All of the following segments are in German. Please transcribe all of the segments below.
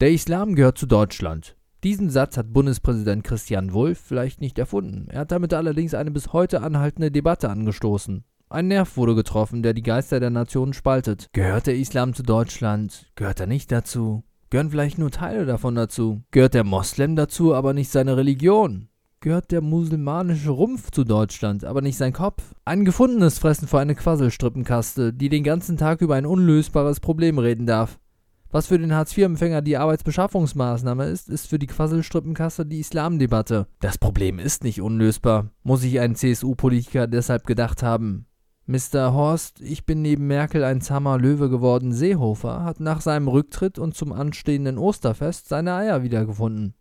Der Islam gehört zu Deutschland. Diesen Satz hat Bundespräsident Christian Wulff vielleicht nicht erfunden. Er hat damit allerdings eine bis heute anhaltende Debatte angestoßen. Ein Nerv wurde getroffen, der die Geister der Nationen spaltet. Gehört der Islam zu Deutschland? Gehört er nicht dazu? Gehören vielleicht nur Teile davon dazu? Gehört der Moslem dazu, aber nicht seine Religion? Gehört der musulmanische Rumpf zu Deutschland, aber nicht sein Kopf? Ein gefundenes Fressen für eine Quasselstrippenkaste, die den ganzen Tag über ein unlösbares Problem reden darf. Was für den Hartz-IV-Empfänger die Arbeitsbeschaffungsmaßnahme ist, ist für die Quasselstrippenkasse die Islamdebatte. Das Problem ist nicht unlösbar, muss sich ein CSU-Politiker deshalb gedacht haben. Mr. Horst, ich bin neben Merkel ein zahmer Löwe geworden, Seehofer hat nach seinem Rücktritt und zum anstehenden Osterfest seine Eier wiedergefunden.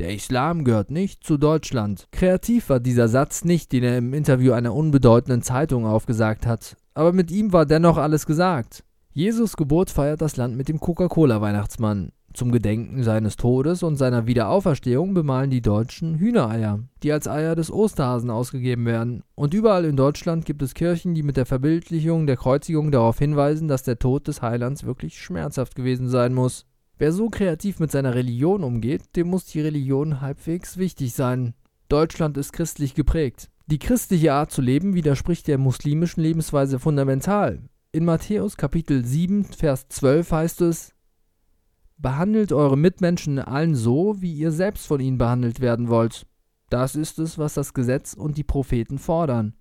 Der Islam gehört nicht zu Deutschland. Kreativ war dieser Satz nicht, den er im Interview einer unbedeutenden Zeitung aufgesagt hat, aber mit ihm war dennoch alles gesagt. Jesus Geburt feiert das Land mit dem Coca-Cola-Weihnachtsmann. Zum Gedenken seines Todes und seiner Wiederauferstehung bemalen die Deutschen Hühnereier, die als Eier des Osterhasen ausgegeben werden. Und überall in Deutschland gibt es Kirchen, die mit der Verbildlichung der Kreuzigung darauf hinweisen, dass der Tod des Heilands wirklich schmerzhaft gewesen sein muss. Wer so kreativ mit seiner Religion umgeht, dem muss die Religion halbwegs wichtig sein. Deutschland ist christlich geprägt. Die christliche Art zu leben widerspricht der muslimischen Lebensweise fundamental. In Matthäus Kapitel 7, Vers 12 heißt es, Behandelt eure Mitmenschen allen so, wie ihr selbst von ihnen behandelt werden wollt. Das ist es, was das Gesetz und die Propheten fordern.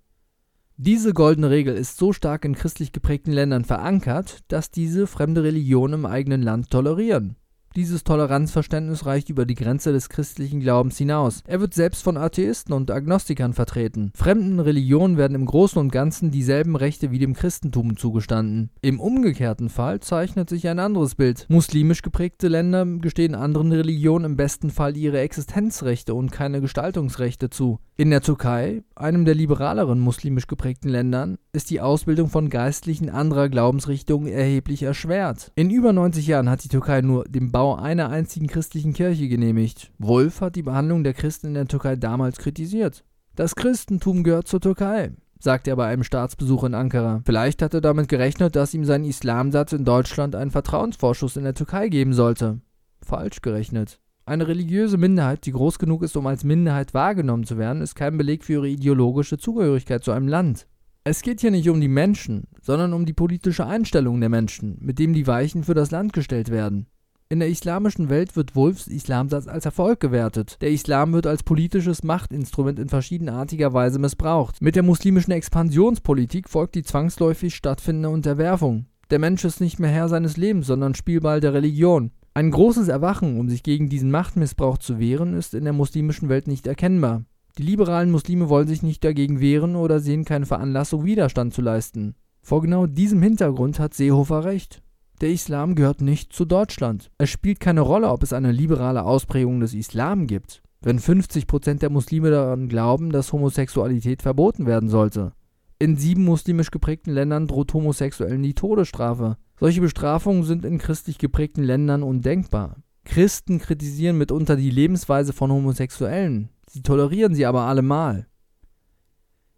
Diese goldene Regel ist so stark in christlich geprägten Ländern verankert, dass diese fremde Religionen im eigenen Land tolerieren. Dieses Toleranzverständnis reicht über die Grenze des christlichen Glaubens hinaus. Er wird selbst von Atheisten und Agnostikern vertreten. Fremden Religionen werden im Großen und Ganzen dieselben Rechte wie dem Christentum zugestanden. Im umgekehrten Fall zeichnet sich ein anderes Bild. Muslimisch geprägte Länder gestehen anderen Religionen im besten Fall ihre Existenzrechte und keine Gestaltungsrechte zu. In der Türkei, einem der liberaleren muslimisch geprägten Ländern, ist die Ausbildung von Geistlichen anderer Glaubensrichtungen erheblich erschwert. In über 90 Jahren hat die Türkei nur den Bau einer einzigen christlichen Kirche genehmigt. Wolf hat die Behandlung der Christen in der Türkei damals kritisiert. Das Christentum gehört zur Türkei, sagte er bei einem Staatsbesuch in Ankara. Vielleicht hat er damit gerechnet, dass ihm sein Islamsatz in Deutschland einen Vertrauensvorschuss in der Türkei geben sollte. Falsch gerechnet. Eine religiöse Minderheit, die groß genug ist, um als Minderheit wahrgenommen zu werden, ist kein Beleg für ihre ideologische Zugehörigkeit zu einem Land. Es geht hier nicht um die Menschen, sondern um die politische Einstellung der Menschen, mit dem die Weichen für das Land gestellt werden. In der islamischen Welt wird Wulfs Islamsatz als Erfolg gewertet. Der Islam wird als politisches Machtinstrument in verschiedenartiger Weise missbraucht. Mit der muslimischen Expansionspolitik folgt die zwangsläufig stattfindende Unterwerfung. Der Mensch ist nicht mehr Herr seines Lebens, sondern Spielball der Religion. Ein großes Erwachen, um sich gegen diesen Machtmissbrauch zu wehren, ist in der muslimischen Welt nicht erkennbar. Die liberalen Muslime wollen sich nicht dagegen wehren oder sehen keine Veranlassung, Widerstand zu leisten. Vor genau diesem Hintergrund hat Seehofer recht. Der Islam gehört nicht zu Deutschland. Es spielt keine Rolle, ob es eine liberale Ausprägung des Islam gibt, wenn 50% der Muslime daran glauben, dass Homosexualität verboten werden sollte. In sieben muslimisch geprägten Ländern droht Homosexuellen die Todesstrafe. Solche Bestrafungen sind in christlich geprägten Ländern undenkbar. Christen kritisieren mitunter die Lebensweise von Homosexuellen. Sie tolerieren sie aber allemal.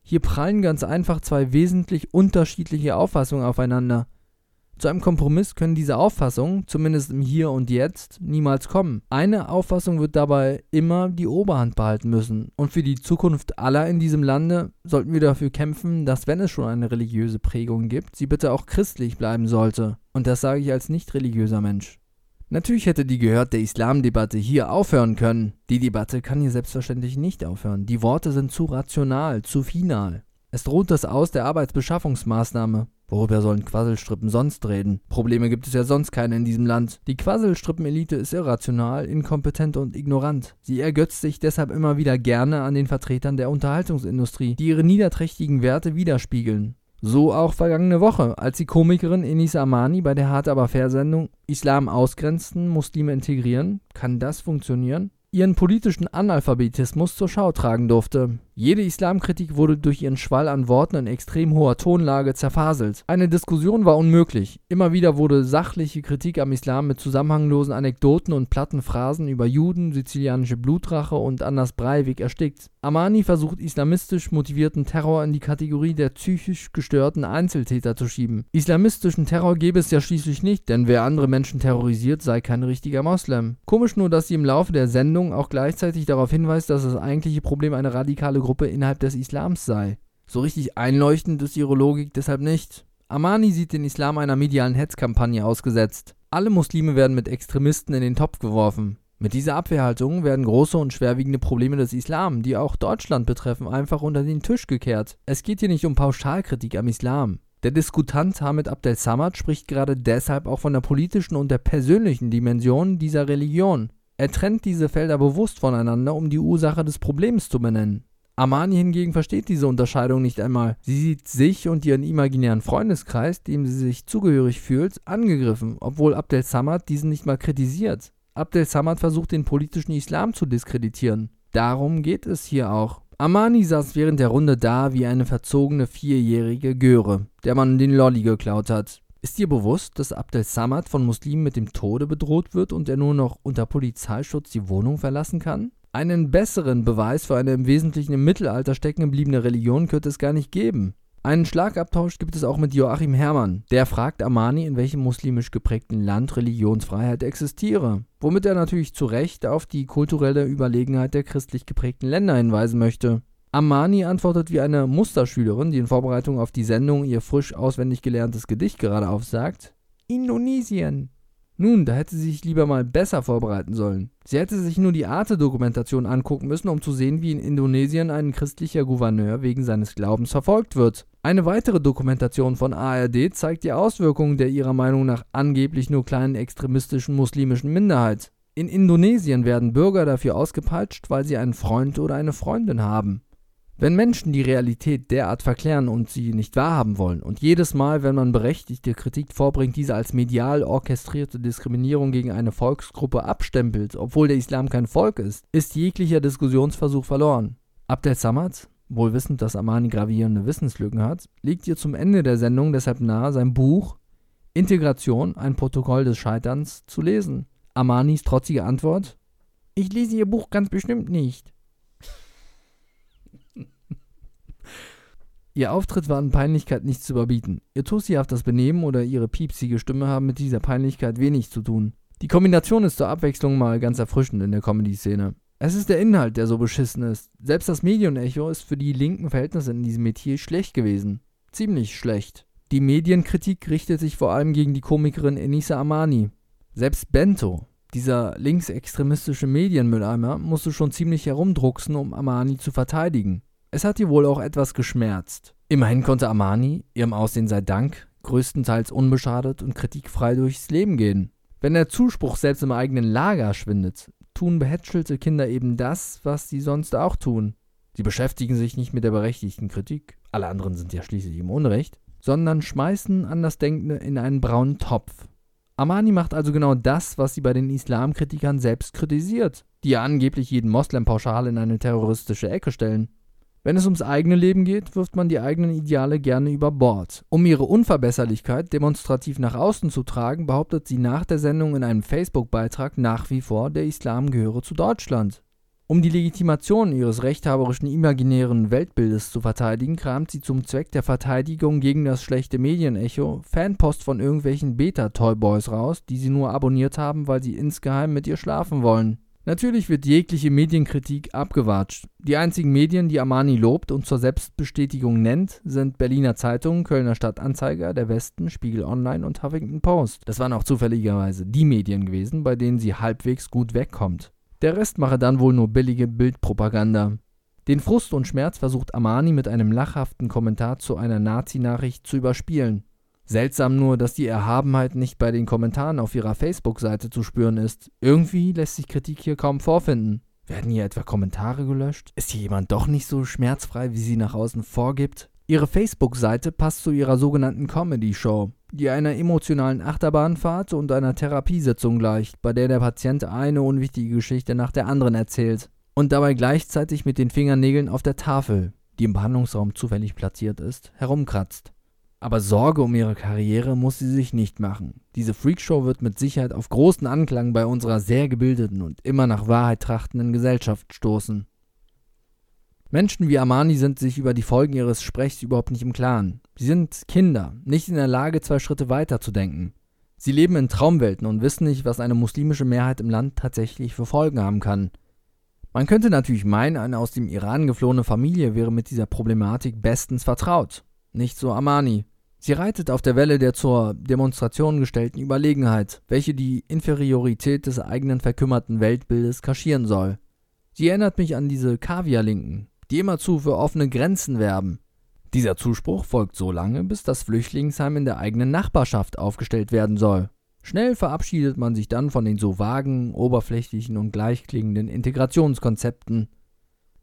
Hier prallen ganz einfach zwei wesentlich unterschiedliche Auffassungen aufeinander. Zu einem Kompromiss können diese Auffassungen, zumindest im Hier und Jetzt, niemals kommen. Eine Auffassung wird dabei immer die Oberhand behalten müssen. Und für die Zukunft aller in diesem Lande sollten wir dafür kämpfen, dass wenn es schon eine religiöse Prägung gibt, sie bitte auch christlich bleiben sollte. Und das sage ich als nicht religiöser Mensch. Natürlich hätte die Gehört der Islamdebatte hier aufhören können. Die Debatte kann hier selbstverständlich nicht aufhören. Die Worte sind zu rational, zu final. Es droht das Aus der Arbeitsbeschaffungsmaßnahme. Worüber sollen Quasselstrippen sonst reden? Probleme gibt es ja sonst keine in diesem Land. Die Quasselstrippen-Elite ist irrational, inkompetent und ignorant. Sie ergötzt sich deshalb immer wieder gerne an den Vertretern der Unterhaltungsindustrie, die ihre niederträchtigen Werte widerspiegeln. So auch vergangene Woche, als die Komikerin Enis Amani bei der Hart aber fair Sendung Islam ausgrenzen, Muslime integrieren. Kann das funktionieren? ihren politischen Analphabetismus zur Schau tragen durfte. Jede Islamkritik wurde durch ihren Schwall an Worten in extrem hoher Tonlage zerfaselt. Eine Diskussion war unmöglich. Immer wieder wurde sachliche Kritik am Islam mit zusammenhanglosen Anekdoten und platten Phrasen über Juden, sizilianische Blutrache und Anders Breivik erstickt. Armani versucht islamistisch motivierten Terror in die Kategorie der psychisch gestörten Einzeltäter zu schieben. Islamistischen Terror gäbe es ja schließlich nicht, denn wer andere Menschen terrorisiert, sei kein richtiger Moslem. Komisch nur, dass sie im Laufe der Sendung auch gleichzeitig darauf hinweist, dass das eigentliche Problem eine radikale Gruppe innerhalb des Islams sei. So richtig einleuchtend ist ihre Logik deshalb nicht. Amani sieht den Islam einer medialen Hetzkampagne ausgesetzt. Alle Muslime werden mit Extremisten in den Topf geworfen. Mit dieser Abwehrhaltung werden große und schwerwiegende Probleme des Islam, die auch Deutschland betreffen, einfach unter den Tisch gekehrt. Es geht hier nicht um Pauschalkritik am Islam. Der Diskutant Hamid Abdel Samad spricht gerade deshalb auch von der politischen und der persönlichen Dimension dieser Religion. Er trennt diese Felder bewusst voneinander, um die Ursache des Problems zu benennen. Amani hingegen versteht diese Unterscheidung nicht einmal. Sie sieht sich und ihren imaginären Freundeskreis, dem sie sich zugehörig fühlt, angegriffen, obwohl Abdel Samad diesen nicht mal kritisiert. Abdel Samad versucht den politischen Islam zu diskreditieren. Darum geht es hier auch. Amani saß während der Runde da wie eine verzogene vierjährige Göre, der man den Lolli geklaut hat. Ist dir bewusst, dass Abdel Samad von Muslimen mit dem Tode bedroht wird und er nur noch unter Polizeischutz die Wohnung verlassen kann? Einen besseren Beweis für eine im Wesentlichen im Mittelalter stecken gebliebene Religion könnte es gar nicht geben. Einen Schlagabtausch gibt es auch mit Joachim Herrmann. Der fragt Amani, in welchem muslimisch geprägten Land Religionsfreiheit existiere. Womit er natürlich zu Recht auf die kulturelle Überlegenheit der christlich geprägten Länder hinweisen möchte. Amani antwortet wie eine Musterschülerin, die in Vorbereitung auf die Sendung ihr frisch auswendig gelerntes Gedicht gerade aufsagt. Indonesien. Nun, da hätte sie sich lieber mal besser vorbereiten sollen. Sie hätte sich nur die Arte-Dokumentation angucken müssen, um zu sehen, wie in Indonesien ein christlicher Gouverneur wegen seines Glaubens verfolgt wird. Eine weitere Dokumentation von ARD zeigt die Auswirkungen der ihrer Meinung nach angeblich nur kleinen extremistischen muslimischen Minderheit. In Indonesien werden Bürger dafür ausgepeitscht, weil sie einen Freund oder eine Freundin haben. Wenn Menschen die Realität derart verklären und sie nicht wahrhaben wollen und jedes Mal, wenn man berechtigte Kritik vorbringt, diese als medial orchestrierte Diskriminierung gegen eine Volksgruppe abstempelt, obwohl der Islam kein Volk ist, ist jeglicher Diskussionsversuch verloren. Abdel Samad, wohl wissend, dass Amani gravierende Wissenslücken hat, legt ihr zum Ende der Sendung deshalb nahe, sein Buch Integration, ein Protokoll des Scheiterns zu lesen. Amanis trotzige Antwort: Ich lese Ihr Buch ganz bestimmt nicht. Ihr Auftritt war an Peinlichkeit nicht zu überbieten. Ihr tussihaftes Benehmen oder ihre piepsige Stimme haben mit dieser Peinlichkeit wenig zu tun. Die Kombination ist zur Abwechslung mal ganz erfrischend in der Comedy-Szene. Es ist der Inhalt, der so beschissen ist. Selbst das Medienecho ist für die linken Verhältnisse in diesem Metier schlecht gewesen. Ziemlich schlecht. Die Medienkritik richtet sich vor allem gegen die Komikerin Enisa Amani. Selbst Bento, dieser linksextremistische Medienmülleimer, musste schon ziemlich herumdrucksen, um Amani zu verteidigen. Es hat ihr wohl auch etwas geschmerzt. Immerhin konnte Armani, ihrem Aussehen sei Dank, größtenteils unbeschadet und kritikfrei durchs Leben gehen. Wenn der Zuspruch selbst im eigenen Lager schwindet, tun behätschelte Kinder eben das, was sie sonst auch tun. Sie beschäftigen sich nicht mit der berechtigten Kritik, alle anderen sind ja schließlich im Unrecht, sondern schmeißen Andersdenkende in einen braunen Topf. Armani macht also genau das, was sie bei den Islamkritikern selbst kritisiert, die ja angeblich jeden Moslem pauschal in eine terroristische Ecke stellen. Wenn es ums eigene Leben geht, wirft man die eigenen Ideale gerne über Bord. Um ihre Unverbesserlichkeit demonstrativ nach außen zu tragen, behauptet sie nach der Sendung in einem Facebook-Beitrag nach wie vor, der Islam gehöre zu Deutschland. Um die Legitimation ihres rechthaberischen imaginären Weltbildes zu verteidigen, kramt sie zum Zweck der Verteidigung gegen das schlechte Medienecho Fanpost von irgendwelchen Beta-Toyboys raus, die sie nur abonniert haben, weil sie insgeheim mit ihr schlafen wollen. Natürlich wird jegliche Medienkritik abgewatscht. Die einzigen Medien, die Armani lobt und zur Selbstbestätigung nennt, sind Berliner Zeitung, Kölner Stadtanzeiger, Der Westen, Spiegel Online und Huffington Post. Das waren auch zufälligerweise die Medien gewesen, bei denen sie halbwegs gut wegkommt. Der Rest mache dann wohl nur billige Bildpropaganda. Den Frust und Schmerz versucht Armani mit einem lachhaften Kommentar zu einer Nazi-Nachricht zu überspielen. Seltsam nur, dass die Erhabenheit nicht bei den Kommentaren auf ihrer Facebook-Seite zu spüren ist. Irgendwie lässt sich Kritik hier kaum vorfinden. Werden hier etwa Kommentare gelöscht? Ist hier jemand doch nicht so schmerzfrei, wie sie nach außen vorgibt? Ihre Facebook-Seite passt zu ihrer sogenannten Comedy-Show, die einer emotionalen Achterbahnfahrt und einer Therapiesitzung gleicht, bei der der Patient eine unwichtige Geschichte nach der anderen erzählt. und dabei gleichzeitig mit den Fingernägeln auf der Tafel, die im Behandlungsraum zufällig platziert ist, herumkratzt. Aber Sorge um ihre Karriere muss sie sich nicht machen. Diese Freakshow wird mit Sicherheit auf großen Anklang bei unserer sehr gebildeten und immer nach Wahrheit trachtenden Gesellschaft stoßen. Menschen wie Armani sind sich über die Folgen ihres Sprechs überhaupt nicht im Klaren. Sie sind Kinder, nicht in der Lage, zwei Schritte weiter zu denken. Sie leben in Traumwelten und wissen nicht, was eine muslimische Mehrheit im Land tatsächlich für Folgen haben kann. Man könnte natürlich meinen, eine aus dem Iran geflohene Familie wäre mit dieser Problematik bestens vertraut. Nicht so Armani. Sie reitet auf der Welle der zur Demonstration gestellten Überlegenheit, welche die Inferiorität des eigenen verkümmerten Weltbildes kaschieren soll. Sie erinnert mich an diese Kaviarlinken, die immerzu für offene Grenzen werben. Dieser Zuspruch folgt so lange, bis das Flüchtlingsheim in der eigenen Nachbarschaft aufgestellt werden soll. Schnell verabschiedet man sich dann von den so vagen, oberflächlichen und gleichklingenden Integrationskonzepten.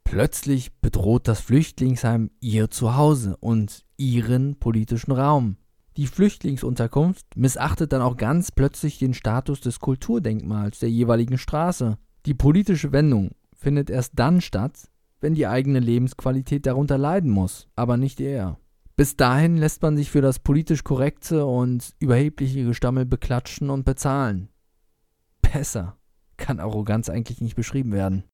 Plötzlich bedroht das Flüchtlingsheim ihr Zuhause und ihren politischen Raum. Die Flüchtlingsunterkunft missachtet dann auch ganz plötzlich den Status des Kulturdenkmals der jeweiligen Straße. Die politische Wendung findet erst dann statt, wenn die eigene Lebensqualität darunter leiden muss, aber nicht er. Bis dahin lässt man sich für das politisch korrekte und überhebliche Gestammel beklatschen und bezahlen. Besser kann Arroganz eigentlich nicht beschrieben werden.